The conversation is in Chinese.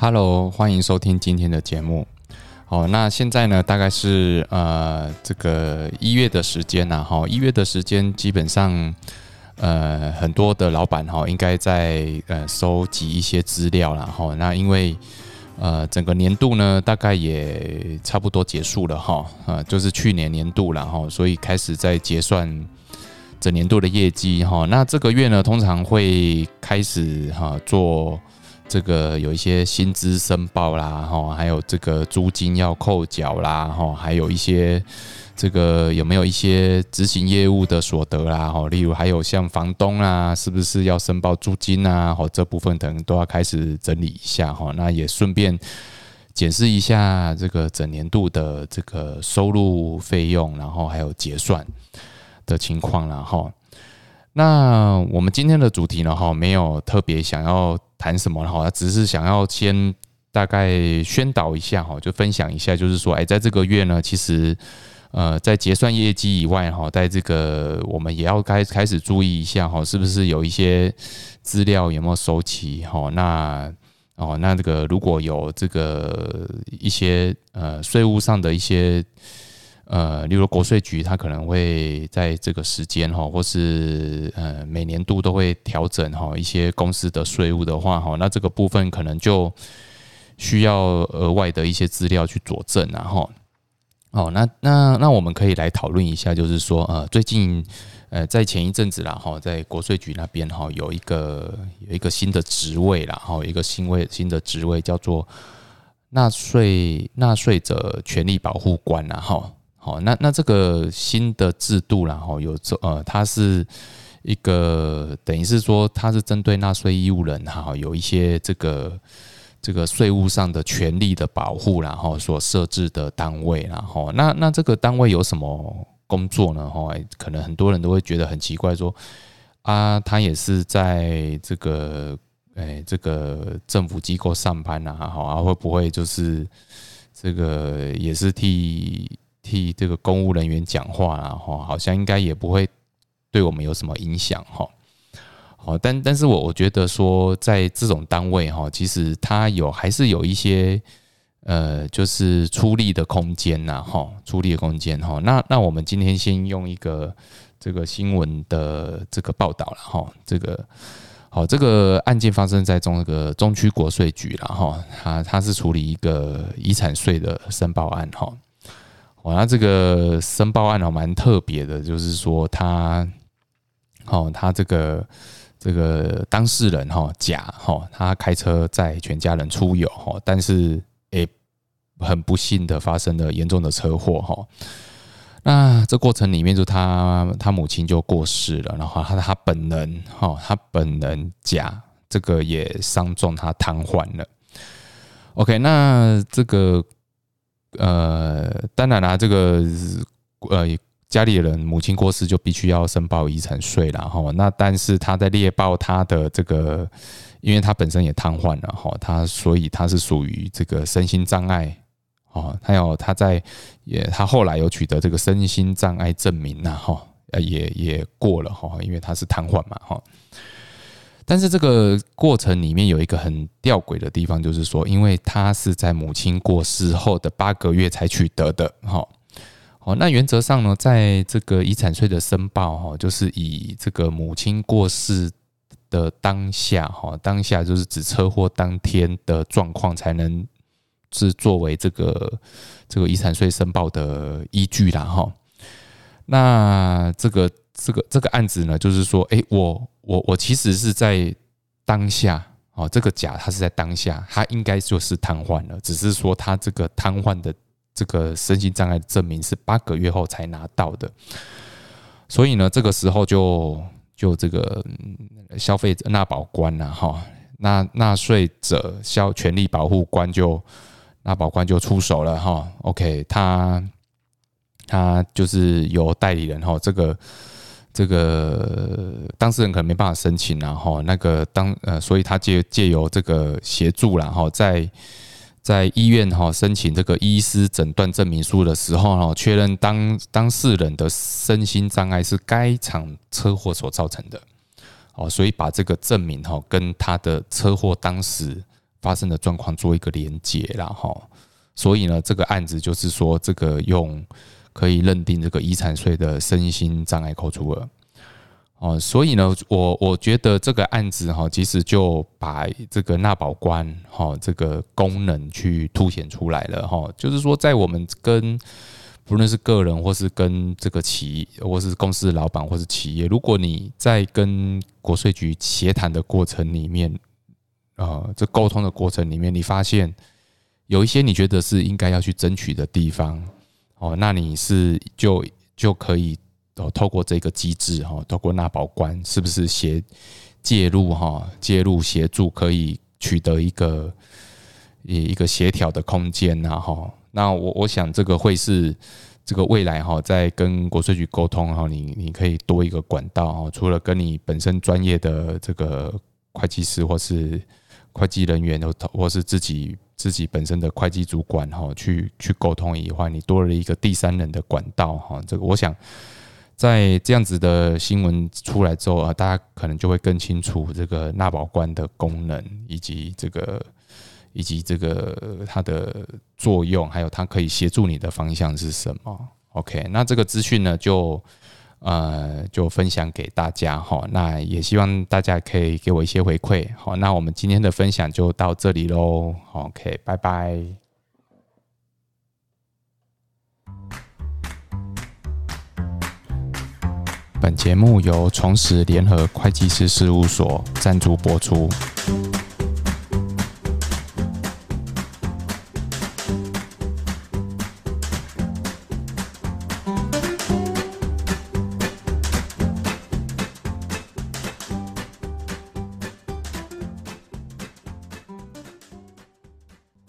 Hello，欢迎收听今天的节目。好，那现在呢，大概是呃这个一月的时间呐，哈，一月的时间基本上呃很多的老板哈，应该在呃收集一些资料了哈。那因为呃整个年度呢，大概也差不多结束了哈，啊，就是去年年度了哈，所以开始在结算整年度的业绩哈。那这个月呢，通常会开始哈做。这个有一些薪资申报啦，哈，还有这个租金要扣缴啦，哈，还有一些这个有没有一些执行业务的所得啦，哈，例如还有像房东啊，是不是要申报租金啊，哈，这部分可能都要开始整理一下，哈，那也顺便检视一下这个整年度的这个收入费用，然后还有结算的情况了，哈。那我们今天的主题呢，哈，没有特别想要谈什么哈，只是想要先大概宣导一下哈，就分享一下，就是说，哎，在这个月呢，其实，呃，在结算业绩以外哈，在这个我们也要开开始注意一下哈，是不是有一些资料有没有收齐哈？那哦，那这个如果有这个一些呃税务上的一些。呃，例如国税局，它可能会在这个时间哈，或是呃每年度都会调整哈一些公司的税务的话哈，那这个部分可能就需要额外的一些资料去佐证然后，哦，那那那我们可以来讨论一下，就是说呃最近呃在前一阵子啦哈，在国税局那边哈有一个有一个新的职位啦哈，一个新位新的职位叫做纳税纳税者权利保护官然哈。好，那那这个新的制度然后有这呃，它是一个等于是说，它是针对纳税义务人哈，有一些这个这个税务上的权利的保护，然后所设置的单位，然后那那这个单位有什么工作呢？哈，可能很多人都会觉得很奇怪，说啊，他也是在这个哎这个政府机构上班呐，哈，啊会不会就是这个也是替？替这个公务人员讲话啦，哈，好像应该也不会对我们有什么影响，哈。好，但但是我我觉得说，在这种单位哈，其实它有还是有一些呃，就是出力的空间呐，哈，出力的空间哈。那那我们今天先用一个这个新闻的这个报道了哈，这个好，这个案件发生在中那个中区国税局了哈，他他是处理一个遗产税的申报案哈。哦，那这个申报案哦，蛮特别的，就是说他，哦，他这个这个当事人哈甲哈，他开车载全家人出游哈，但是诶，很不幸的发生了严重的车祸哈。那这过程里面，就他他母亲就过世了，然后他他本人哈，他本人甲这个也伤重，他瘫痪了。OK，那这个。呃，当然啦，这个呃家里人母亲过世就必须要申报遗产税了哈。那但是他在列报他的这个，因为他本身也瘫痪了哈，他所以他是属于这个身心障碍哦。还有他在也他后来有取得这个身心障碍证明呐哈，也也过了哈，因为他是瘫痪嘛哈。但是这个过程里面有一个很吊诡的地方，就是说，因为他是在母亲过世后的八个月才取得的，哈，哦，那原则上呢，在这个遗产税的申报，哈，就是以这个母亲过世的当下，哈，当下就是指车祸当天的状况，才能是作为这个这个遗产税申报的依据啦，哈。那这个这个这个案子呢，就是说，哎，我。我我其实是在当下哦，这个甲他是在当下，他应该就是瘫痪了，只是说他这个瘫痪的这个身心障碍证明是八个月后才拿到的，所以呢，这个时候就就这个消费者纳保官呐，哈，纳纳税者消权利保护官就纳保官就出手了哈，OK，他他就是由代理人哈，这个。这个当事人可能没办法申请，然后那个当呃，所以他借借由这个协助，然后在在医院哈申请这个医师诊断证明书的时候哈，确认当当事人的身心障碍是该场车祸所造成的，哦，所以把这个证明哈跟他的车祸当时发生的状况做一个连接，然后，所以呢，这个案子就是说，这个用可以认定这个遗产税的身心障碍扣除额。哦，所以呢，我我觉得这个案子哈，其实就把这个纳保官哈这个功能去凸显出来了哈。就是说，在我们跟不论是个人或是跟这个企业，或是公司老板或是企业，如果你在跟国税局协谈的过程里面，呃，这沟通的过程里面，你发现有一些你觉得是应该要去争取的地方，哦，那你是就就可以。哦，透过这个机制哈，透过纳保官是不是协介入哈，介入协助可以取得一个一一个协调的空间呐哈。那我我想这个会是这个未来哈，在跟国税局沟通哈，你你可以多一个管道哈，除了跟你本身专业的这个会计师或是会计人员或或是自己自己本身的会计主管哈，去去沟通以外，你多了一个第三人的管道哈。这个我想。在这样子的新闻出来之后啊，大家可能就会更清楚这个纳保官的功能，以及这个以及这个它的作用，还有它可以协助你的方向是什么。OK，那这个资讯呢，就呃就分享给大家哈。那也希望大家可以给我一些回馈。好，那我们今天的分享就到这里喽。OK，拜拜。本节目由重实联合会计师事务所赞助播出。